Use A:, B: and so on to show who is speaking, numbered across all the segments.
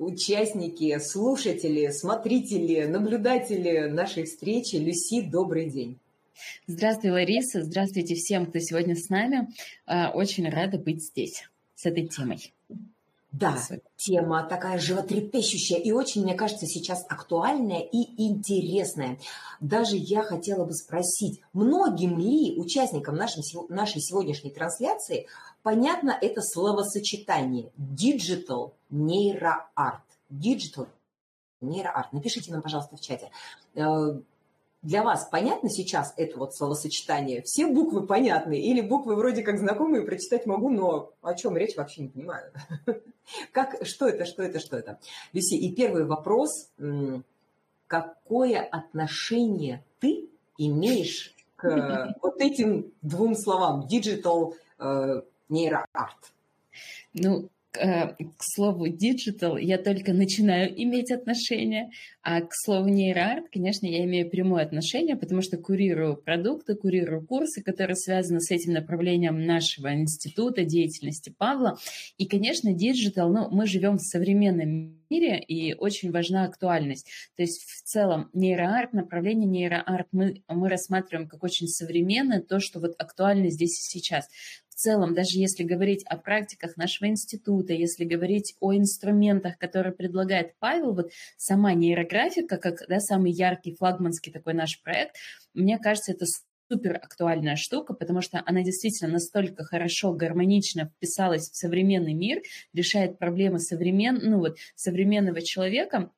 A: участники, слушатели, смотрители, наблюдатели нашей встречи. Люси, добрый день.
B: Здравствуй, Лариса. Здравствуйте всем, кто сегодня с нами. А, очень рада быть здесь с этой темой.
A: Да, тема такая животрепещущая и очень, мне кажется, сейчас актуальная и интересная. Даже я хотела бы спросить, многим ли участникам нашим, нашей сегодняшней трансляции понятно это словосочетание digital нейроарт? Digital нейроарт. Напишите нам, пожалуйста, в чате. Для вас понятно сейчас это вот словосочетание? Все буквы понятны? Или буквы вроде как знакомые, прочитать могу, но о чем речь вообще не понимаю. Как, что это, что это, что это? Люси, и первый вопрос. Какое отношение ты имеешь к вот этим двум словам? Digital э, нейроарт.
B: Ну, Э, к слову digital я только начинаю иметь отношение, а к слову нейроарт, конечно, я имею прямое отношение, потому что курирую продукты, курирую курсы, которые связаны с этим направлением нашего института деятельности Павла. И, конечно, digital, ну, мы живем в современном мире, и очень важна актуальность. То есть в целом нейроарт, направление нейроарт мы, мы рассматриваем как очень современное, то, что вот актуально здесь и сейчас целом, даже если говорить о практиках нашего института, если говорить о инструментах, которые предлагает Павел, вот сама нейрографика, как да, самый яркий флагманский такой наш проект, мне кажется, это супер актуальная штука, потому что она действительно настолько хорошо, гармонично вписалась в современный мир, решает проблемы современ, ну вот, современного человека,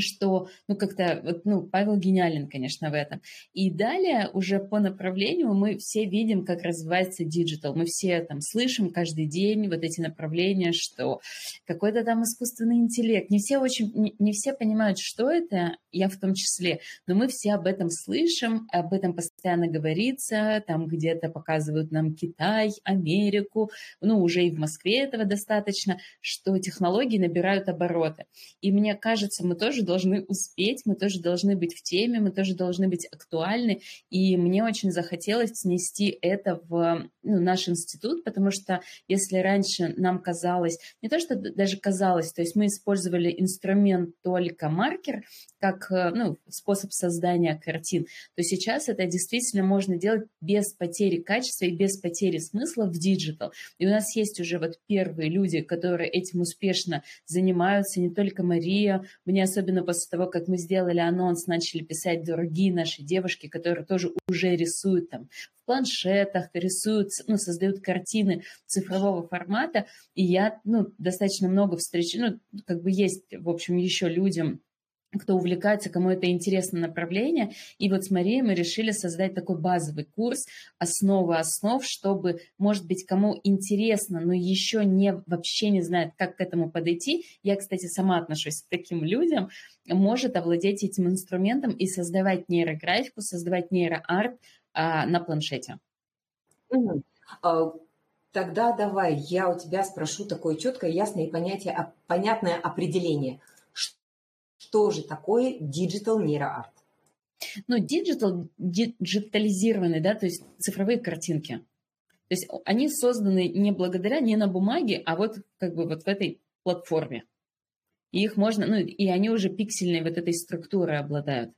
B: что, ну, как-то, вот, ну, Павел гениален, конечно, в этом. И далее уже по направлению мы все видим, как развивается digital. Мы все там слышим каждый день вот эти направления, что какой-то там искусственный интеллект. Не все очень, не, не все понимают, что это, я в том числе, но мы все об этом слышим, об этом постоянно говорится, там где-то показывают нам Китай, Америку, ну, уже и в Москве этого достаточно, что технологии набирают обороты. И мне кажется, мы тоже должны успеть, мы тоже должны быть в теме, мы тоже должны быть актуальны. И мне очень захотелось снести это в ну, наш институт, потому что если раньше нам казалось, не то что даже казалось, то есть мы использовали инструмент только маркер, как э, ну, способ создания картин, то сейчас это действительно можно делать без потери качества и без потери смысла в digital. И у нас есть уже вот первые люди, которые этим успешно занимаются, не только Мария, мне особенно после того, как мы сделали анонс, начали писать другие наши девушки, которые тоже уже рисуют там в планшетах, рисуют, ну, создают картины цифрового формата. И я, ну, достаточно много встречаю, ну, как бы есть, в общем, еще людям, кто увлекается, кому это интересно направление. И вот с Марией мы решили создать такой базовый курс «Основы основ», чтобы, может быть, кому интересно, но еще не, вообще не знает, как к этому подойти. Я, кстати, сама отношусь к таким людям, может овладеть этим инструментом и создавать нейрографику, создавать нейроарт а, на планшете.
A: Угу. Тогда давай я у тебя спрошу такое четкое, ясное и понятие, понятное определение – что же такое digital нейроарт?
B: Ну, digital, диджитализированный, да, то есть цифровые картинки. То есть они созданы не благодаря, не на бумаге, а вот как бы вот в этой платформе. И их можно, ну, и они уже пиксельной вот этой структурой обладают.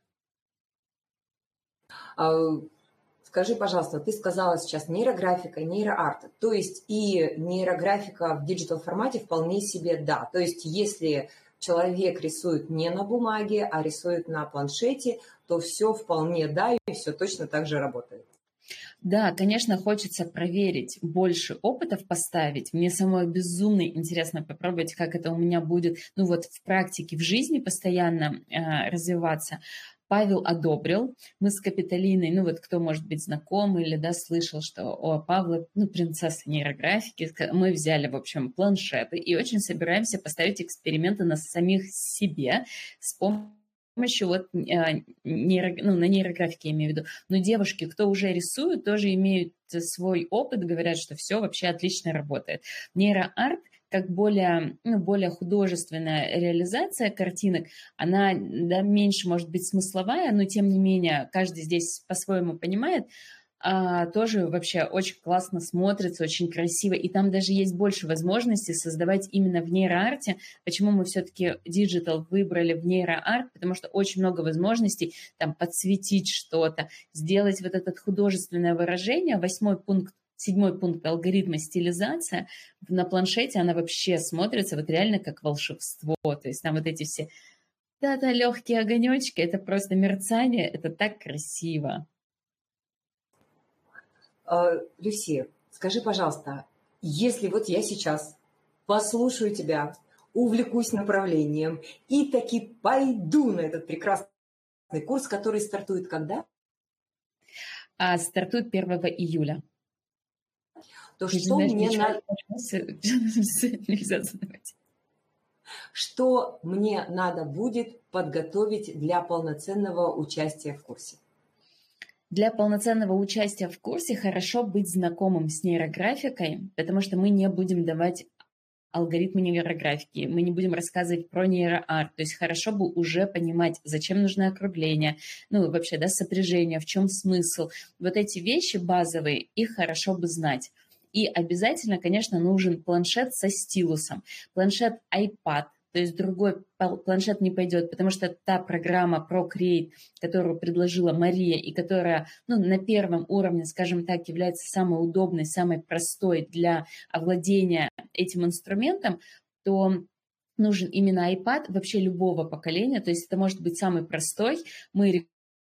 A: А, скажи, пожалуйста, ты сказала сейчас нейрографика, нейроарт. То есть и нейрографика в digital формате вполне себе да. То есть если человек рисует не на бумаге, а рисует на планшете, то все вполне да, и все точно так же работает.
B: Да, конечно, хочется проверить, больше опытов поставить. Мне самой безумно интересно попробовать, как это у меня будет, ну вот в практике, в жизни постоянно э, развиваться. Павел одобрил. Мы с Капитолиной, ну вот кто может быть знаком или да, слышал, что о Павла, ну, принцесса нейрографики, мы взяли, в общем, планшеты и очень собираемся поставить эксперименты на самих себе с помощью вот э, нейро, ну, на нейрографике я имею в виду. Но девушки, кто уже рисуют, тоже имеют свой опыт, говорят, что все вообще отлично работает. Нейроарт – как более, ну, более художественная реализация картинок, она да, меньше может быть смысловая, но тем не менее каждый здесь по-своему понимает. а, тоже вообще очень классно смотрится, очень красиво, и там даже есть больше возможностей создавать именно в нейроарте. Почему мы все-таки digital выбрали в нейроарт? Потому что очень много возможностей там подсветить что-то, сделать вот это художественное выражение. Восьмой пункт седьмой пункт алгоритма стилизация, на планшете она вообще смотрится вот реально как волшебство. То есть там вот эти все да-да, легкие огонечки, это просто мерцание, это так красиво.
A: А, Люси, скажи, пожалуйста, если вот я сейчас послушаю тебя, увлекусь направлением и таки пойду на этот прекрасный курс, который стартует когда?
B: А, стартует 1 июля.
A: То что знаешь, мне надо... Нельзя задавать. Что мне надо будет подготовить для полноценного участия в курсе?
B: Для полноценного участия в курсе хорошо быть знакомым с нейрографикой, потому что мы не будем давать алгоритмы нейрографики, мы не будем рассказывать про нейроарт, то есть хорошо бы уже понимать, зачем нужно округление, ну вообще, да, сопряжение, в чем смысл. Вот эти вещи базовые, их хорошо бы знать. И обязательно, конечно, нужен планшет со стилусом. Планшет iPad, то есть другой планшет не пойдет, потому что та программа Procreate, которую предложила Мария и которая ну, на первом уровне, скажем так, является самой удобной, самой простой для овладения этим инструментом, то нужен именно iPad вообще любого поколения, то есть это может быть самый простой. Мы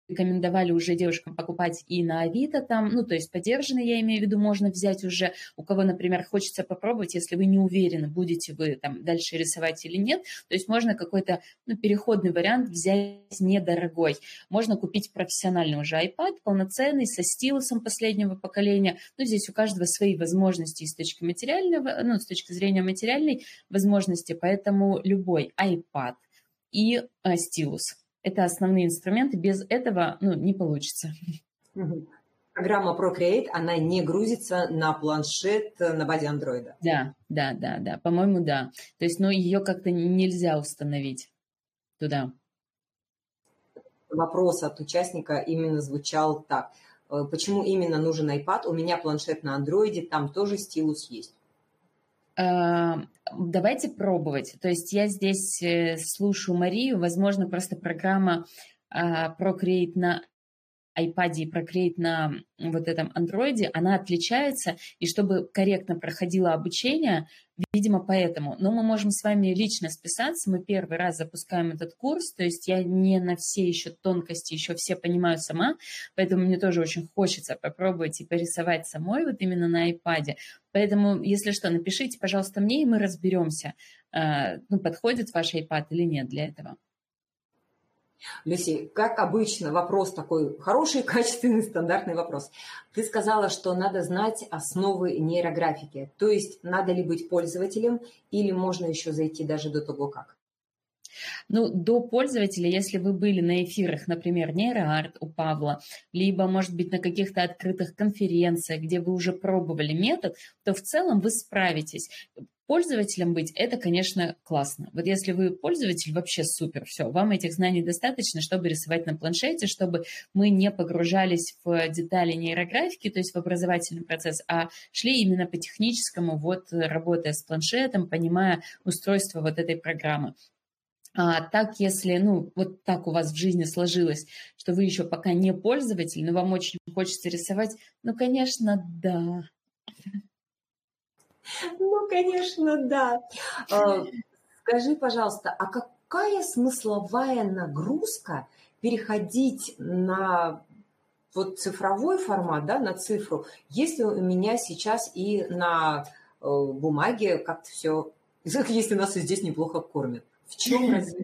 B: рекомендовали уже девушкам покупать и на Авито там, ну, то есть поддержанные, я имею в виду, можно взять уже, у кого, например, хочется попробовать, если вы не уверены, будете вы там дальше рисовать или нет, то есть можно какой-то, ну, переходный вариант взять недорогой. Можно купить профессиональный уже iPad, полноценный, со стилусом последнего поколения, ну, здесь у каждого свои возможности с точки материального, ну, с точки зрения материальной возможности, поэтому любой iPad и а, стилус – это основные инструменты. Без этого ну, не получится.
A: Программа Procreate, она не грузится на планшет на базе Android.
B: Да, да, да, да. По-моему, да. То есть, ну, ее как-то нельзя установить туда.
A: Вопрос от участника именно звучал так. Э, почему именно нужен iPad? У меня планшет на Android, там тоже стилус есть.
B: Давайте пробовать. То есть я здесь э, слушаю Марию, возможно, просто программа а, Procreate на iPad и Procreate на вот этом андроиде, она отличается, и чтобы корректно проходило обучение, видимо, поэтому. Но мы можем с вами лично списаться, мы первый раз запускаем этот курс, то есть я не на все еще тонкости, еще все понимаю сама, поэтому мне тоже очень хочется попробовать и порисовать самой вот именно на iPad. Поэтому, если что, напишите, пожалуйста, мне, и мы разберемся, э, ну, подходит ваш iPad или нет для этого.
A: Люси, как обычно, вопрос такой хороший, качественный, стандартный вопрос. Ты сказала, что надо знать основы нейрографики. То есть надо ли быть пользователем или можно еще зайти даже до того, как?
B: Ну, до пользователя, если вы были на эфирах, например, нейроарт у Павла, либо, может быть, на каких-то открытых конференциях, где вы уже пробовали метод, то в целом вы справитесь. Пользователем быть – это, конечно, классно. Вот если вы пользователь, вообще супер, все, вам этих знаний достаточно, чтобы рисовать на планшете, чтобы мы не погружались в детали нейрографики, то есть в образовательный процесс, а шли именно по техническому, вот работая с планшетом, понимая устройство вот этой программы. А так, если, ну, вот так у вас в жизни сложилось, что вы еще пока не пользователь, но вам очень хочется рисовать, ну, конечно, да.
A: Ну, конечно, да. А, скажи, пожалуйста, а какая смысловая нагрузка переходить на вот цифровой формат, да, на цифру, если у меня сейчас и на э, бумаге как-то все, если нас и здесь неплохо кормят. В чем разница?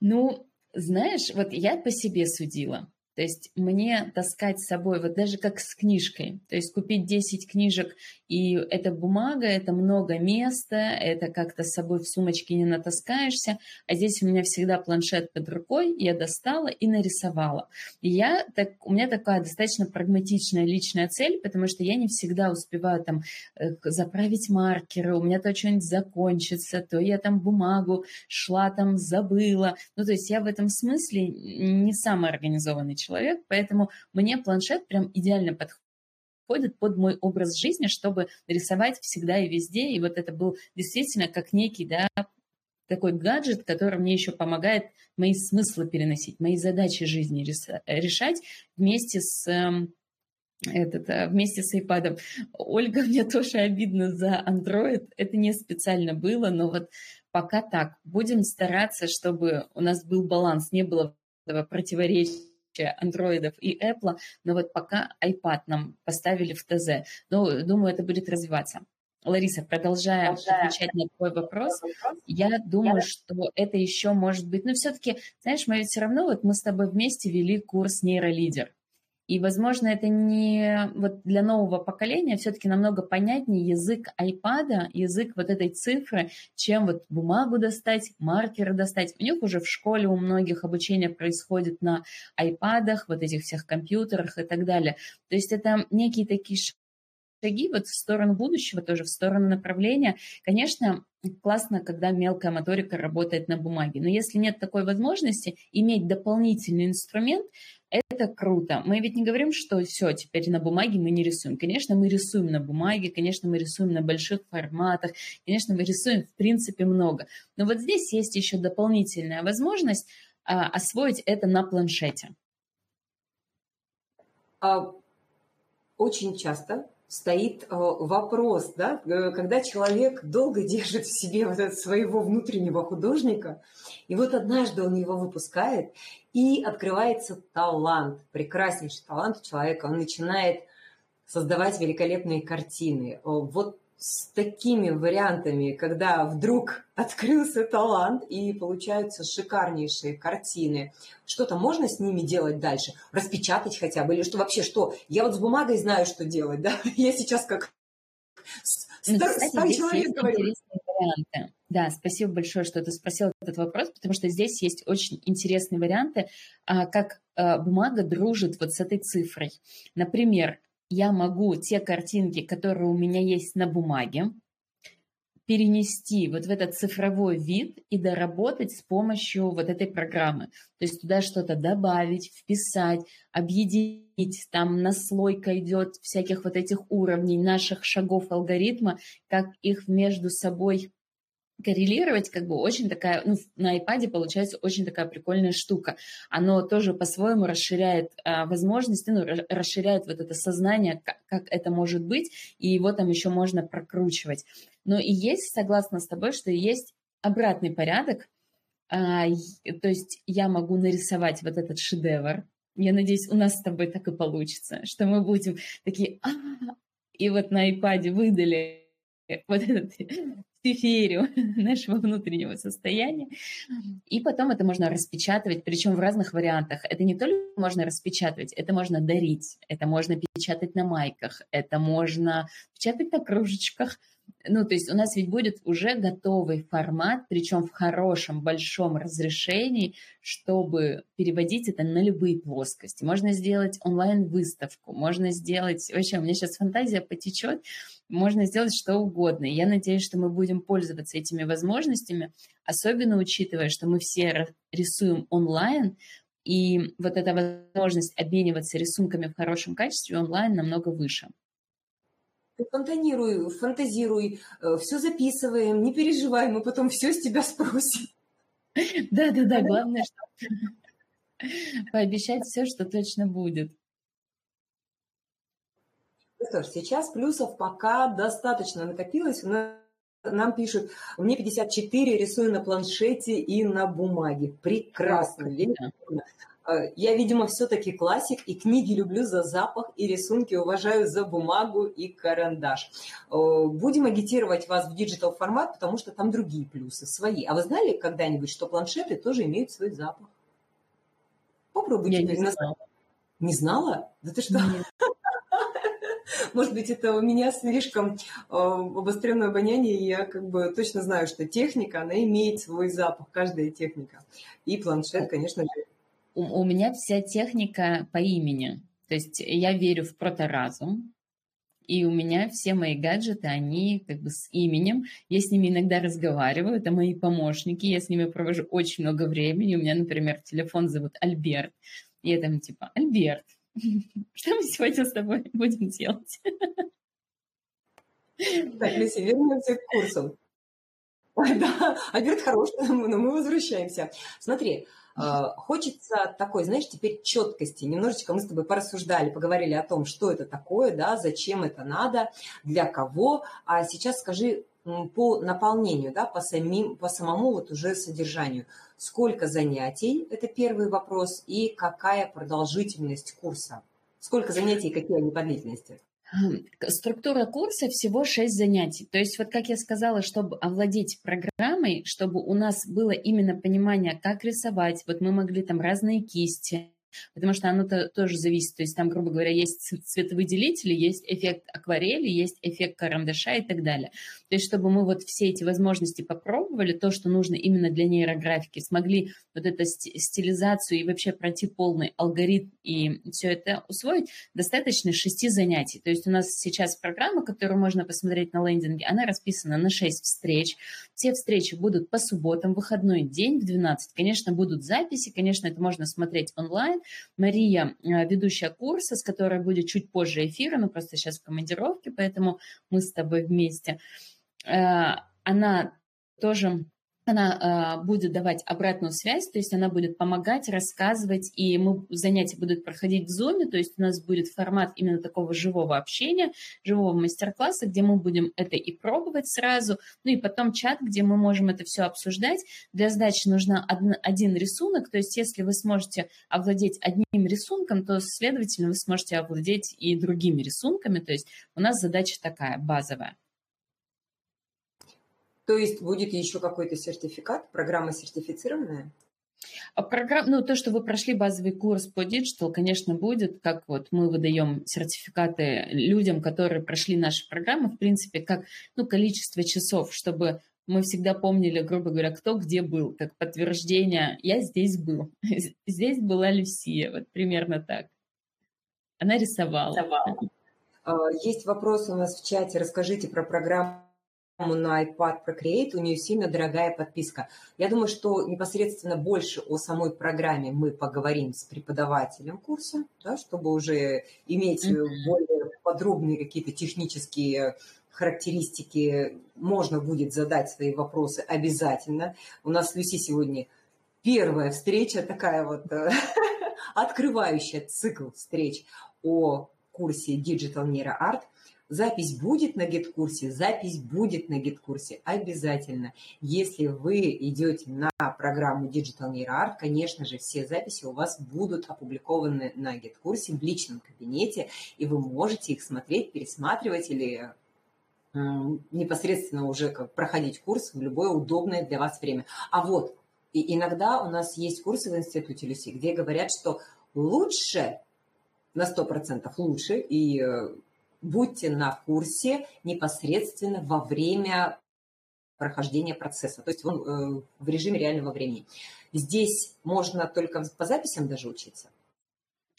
B: Ну, знаешь, вот я по себе судила. То есть мне таскать с собой, вот даже как с книжкой, то есть купить 10 книжек, и это бумага, это много места, это как-то с собой в сумочке не натаскаешься, а здесь у меня всегда планшет под рукой, я достала и нарисовала. И я, так, у меня такая достаточно прагматичная личная цель, потому что я не всегда успеваю там э, заправить маркеры, у меня то что-нибудь закончится, то я там бумагу шла там, забыла. Ну, то есть я в этом смысле не самый организованный человек человек, поэтому мне планшет прям идеально подходит под мой образ жизни, чтобы рисовать всегда и везде. И вот это был действительно как некий, да, такой гаджет, который мне еще помогает мои смыслы переносить, мои задачи жизни решать вместе с эм, этот, э, вместе с iPad. Ольга, мне тоже обидно за Android. Это не специально было, но вот пока так. Будем стараться, чтобы у нас был баланс, не было этого противоречия андроидов и Apple, но вот пока iPad нам поставили в ТЗ. Но думаю, это будет развиваться. Лариса, продолжая, продолжая отвечать на твой вопрос, я думаю, я... что это еще может быть, но все-таки, знаешь, мы ведь все равно, вот мы с тобой вместе вели курс нейролидер. И, возможно, это не вот для нового поколения все-таки намного понятнее язык iPad, язык вот этой цифры, чем вот бумагу достать, маркеры достать. У них уже в школе у многих обучение происходит на iPad, вот этих всех компьютерах и так далее. То есть это некие такие шаги вот в сторону будущего, тоже в сторону направления. Конечно, классно, когда мелкая моторика работает на бумаге, но если нет такой возможности, иметь дополнительный инструмент, это круто. Мы ведь не говорим, что все, теперь на бумаге мы не рисуем. Конечно, мы рисуем на бумаге, конечно, мы рисуем на больших форматах, конечно, мы рисуем в принципе много. Но вот здесь есть еще дополнительная возможность а, освоить это на планшете.
A: А, очень часто стоит э, вопрос, да, э, когда человек долго держит в себе вот этого своего внутреннего художника, и вот однажды он его выпускает, и открывается талант, прекраснейший талант у человека, он начинает создавать великолепные картины. Вот с такими вариантами, когда вдруг открылся талант и получаются шикарнейшие картины, что-то можно с ними делать дальше? Распечатать хотя бы? Или что вообще, что? Я вот с бумагой знаю, что делать, да? Я сейчас как
B: ну, стар, старый человек говорю. Варианты. Да, спасибо большое, что ты спросил этот вопрос, потому что здесь есть очень интересные варианты, а, как а, бумага дружит вот с этой цифрой. Например, я могу те картинки, которые у меня есть на бумаге, перенести вот в этот цифровой вид и доработать с помощью вот этой программы. То есть туда что-то добавить, вписать, объединить. Там наслойка идет всяких вот этих уровней, наших шагов алгоритма, как их между собой коррелировать, как бы очень такая, ну, на iPad получается очень такая прикольная штука. Оно тоже по-своему расширяет а, возможности, ну, расширяет вот это сознание, как, как это может быть, и его там еще можно прокручивать. Но и есть, согласна с тобой, что есть обратный порядок, а, то есть я могу нарисовать вот этот шедевр, я надеюсь, у нас с тобой так и получится, что мы будем такие, а, и вот на iPad выдали вот этот сферию нашего внутреннего состояния. И потом это можно распечатывать, причем в разных вариантах. Это не только можно распечатывать, это можно дарить, это можно печатать на майках, это можно печатать на кружечках, ну, то есть у нас ведь будет уже готовый формат, причем в хорошем, большом разрешении, чтобы переводить это на любые плоскости. Можно сделать онлайн-выставку, можно сделать... Вообще, у меня сейчас фантазия потечет, можно сделать что угодно. я надеюсь, что мы будем пользоваться этими возможностями, особенно учитывая, что мы все рисуем онлайн, и вот эта возможность обмениваться рисунками в хорошем качестве онлайн намного выше.
A: Фонтанируй, фантазируй, э, все записываем, не переживай, мы потом все с тебя спросим.
B: Да-да-да, главное, что пообещать все, что точно будет.
A: Ну что ж, сейчас плюсов пока достаточно накопилось. Нам пишут, мне 54, рисую на планшете и на бумаге. Прекрасно, великолепно. Э, я, видимо, все-таки классик, и книги люблю за запах, и рисунки уважаю за бумагу и карандаш. Будем агитировать вас в digital формат, потому что там другие плюсы, свои. А вы знали когда-нибудь, что планшеты тоже имеют свой запах? Попробуйте.
B: Я не знала.
A: Не знала? Да ты что? Нет. Может быть, это у меня слишком э, обостренное обоняние, и я как бы точно знаю, что техника, она имеет свой запах, каждая техника. И планшет, конечно же,
B: у, у меня вся техника по имени. То есть я верю в проторазум, и у меня все мои гаджеты, они как бы с именем. Я с ними иногда разговариваю, это мои помощники, я с ними провожу очень много времени. У меня, например, телефон зовут Альберт. И я там типа, Альберт, что мы сегодня с тобой будем делать?
A: Так, Люся, вернемся к курсу. Да, Альберт хорош, но мы возвращаемся. Смотри, а, хочется такой, знаешь, теперь четкости. Немножечко мы с тобой порассуждали, поговорили о том, что это такое, да, зачем это надо, для кого. А сейчас скажи по наполнению, да, по, самим, по самому вот уже содержанию. Сколько занятий, это первый вопрос, и какая продолжительность курса? Сколько занятий и какие они по длительности?
B: Структура курса всего 6 занятий. То есть, вот как я сказала, чтобы овладеть программой, чтобы у нас было именно понимание, как рисовать, вот мы могли там разные кисти, потому что оно -то тоже зависит. То есть там, грубо говоря, есть цветовыделители, есть эффект акварели, есть эффект карандаша и так далее. То есть чтобы мы вот все эти возможности попробовали, то, что нужно именно для нейрографики, смогли вот эту стилизацию и вообще пройти полный алгоритм и все это усвоить, достаточно шести занятий. То есть у нас сейчас программа, которую можно посмотреть на лендинге, она расписана на 6 встреч. Все встречи будут по субботам, выходной день в 12. Конечно, будут записи, конечно, это можно смотреть онлайн, Мария, э, ведущая курса, с которой будет чуть позже эфира, но просто сейчас в командировке, поэтому мы с тобой вместе. Э, она тоже она э, будет давать обратную связь, то есть она будет помогать, рассказывать, и мы, занятия будут проходить в Zoom, то есть у нас будет формат именно такого живого общения, живого мастер-класса, где мы будем это и пробовать сразу, ну и потом чат, где мы можем это все обсуждать. Для сдачи нужен один рисунок, то есть если вы сможете овладеть одним рисунком, то, следовательно, вы сможете овладеть и другими рисунками, то есть у нас задача такая, базовая.
A: То есть будет еще какой-то сертификат, программа сертифицированная?
B: А программ, ну, то, что вы прошли базовый курс по digital, конечно, будет, как вот мы выдаем сертификаты людям, которые прошли наши программы, в принципе, как, ну, количество часов, чтобы мы всегда помнили, грубо говоря, кто где был, как подтверждение, я здесь был, здесь была Люсия, вот примерно так. Она рисовала. рисовала.
A: А, есть вопрос у нас в чате, расскажите про программу на iPad Procreate, у нее сильно дорогая подписка. Я думаю, что непосредственно больше о самой программе мы поговорим с преподавателем курса, да, чтобы уже иметь mm-hmm. более подробные какие-то технические характеристики. Можно будет задать свои вопросы обязательно. У нас с Люси сегодня первая встреча, такая вот э, открывающая цикл встреч о курсе Digital Neuro Art – Запись будет на GetCourse е, запись будет на GetCourse е обязательно. Если вы идете на программу Digital Neuro Art, конечно же, все записи у вас будут опубликованы на GetCourse е в личном кабинете, и вы можете их смотреть, пересматривать или непосредственно уже как проходить курс в любое удобное для вас время. А вот и иногда у нас есть курсы в институте Люси, где говорят, что лучше на 100% лучше и э, будьте на курсе непосредственно во время прохождения процесса, то есть он э, в режиме реального времени. Здесь можно только по записям даже учиться.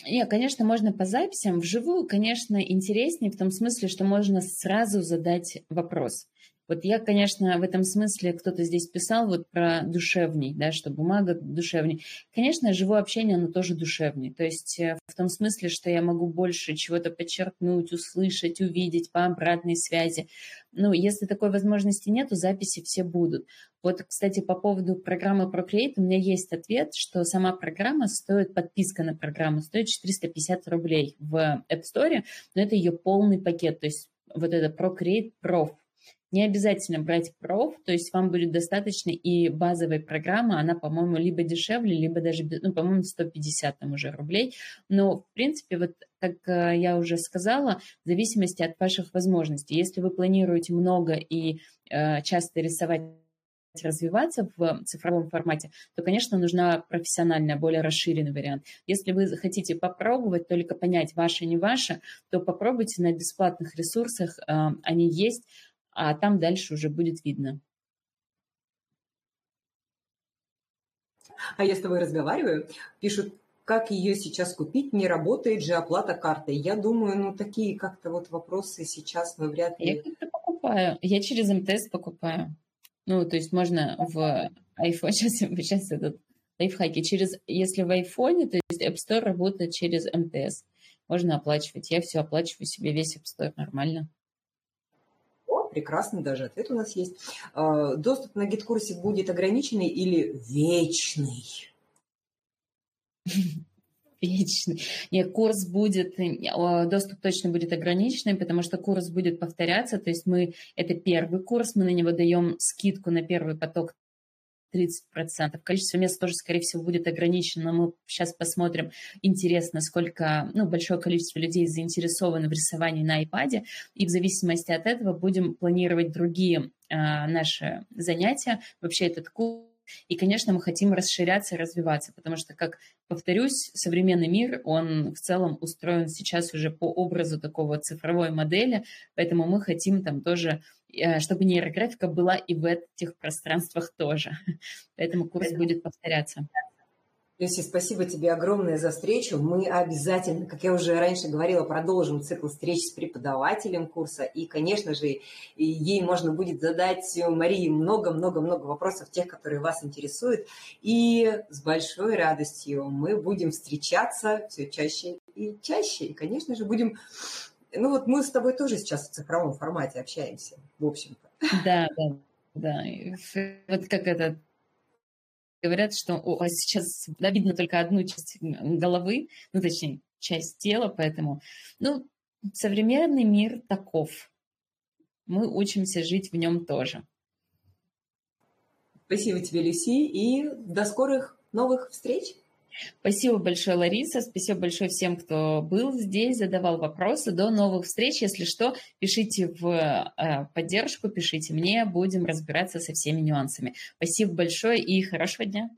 B: Нет, конечно, можно по записям. Вживую, конечно, интереснее в том смысле, что можно сразу задать вопрос. Вот я, конечно, в этом смысле, кто-то здесь писал вот про душевней, да, что бумага душевней. Конечно, живое общение, оно тоже душевнее. То есть э, в том смысле, что я могу больше чего-то подчеркнуть, услышать, увидеть по обратной связи. Ну, если такой возможности нет, то записи все будут. Вот, кстати, по поводу программы Procreate у меня есть ответ, что сама программа стоит, подписка на программу стоит 450 рублей в App Store, но это ее полный пакет, то есть вот это Procreate Pro не обязательно брать проф, то есть вам будет достаточно и базовой программы, она, по-моему, либо дешевле, либо даже, ну, по-моему, 150 там уже рублей. Но, в принципе, вот как э, я уже сказала, в зависимости от ваших возможностей. Если вы планируете много и э, часто рисовать развиваться в цифровом формате, то, конечно, нужна профессиональная, более расширенный вариант. Если вы хотите попробовать, только понять, ваше, не ваше, то попробуйте на бесплатных ресурсах, э, они есть, а там дальше уже будет видно.
A: А я с тобой разговариваю, пишут, как ее сейчас купить, не работает же оплата картой. Я думаю, ну такие как-то вот вопросы сейчас мы вряд
B: ли... Я как-то покупаю, я через МТС покупаю. Ну, то есть можно в iPhone, сейчас, сейчас этот лайфхаки. Через, если в айфоне, то есть App Store работает через МТС. Можно оплачивать. Я все оплачиваю себе весь App Store нормально.
A: О, прекрасный даже ответ у нас есть. А, доступ на гид-курсе будет ограниченный или вечный?
B: вечный. Нет, курс будет, э, доступ точно будет ограниченный, потому что курс будет повторяться. То есть мы, это первый курс, мы на него даем скидку на первый поток 30%. Количество мест тоже, скорее всего, будет ограничено. Мы сейчас посмотрим, интересно, сколько, ну, большое количество людей заинтересовано в рисовании на iPad, и в зависимости от этого будем планировать другие а, наши занятия. Вообще этот курс и, конечно, мы хотим расширяться и развиваться, потому что, как повторюсь, современный мир, он в целом устроен сейчас уже по образу такого цифровой модели, поэтому мы хотим там тоже э, чтобы нейрографика была и в этих пространствах тоже. Поэтому курс будет повторяться.
A: Люси, спасибо тебе огромное за встречу. Мы обязательно, как я уже раньше говорила, продолжим цикл встреч с преподавателем курса. И, конечно же, ей можно будет задать Марии много-много-много вопросов, тех, которые вас интересуют. И с большой радостью мы будем встречаться все чаще и чаще. И, конечно же, будем... Ну вот мы с тобой тоже сейчас в цифровом формате общаемся, в общем-то.
B: Да, да, да. Вот как это говорят, что у вас сейчас видно только одну часть головы, ну, точнее, часть тела, поэтому, ну, современный мир таков. Мы учимся жить в нем тоже.
A: Спасибо тебе, Люси, и до скорых новых встреч.
B: Спасибо большое, Лариса. Спасибо большое всем, кто был здесь, задавал вопросы. До новых встреч. Если что, пишите в э, поддержку, пишите мне. Будем разбираться со всеми нюансами. Спасибо большое и хорошего дня.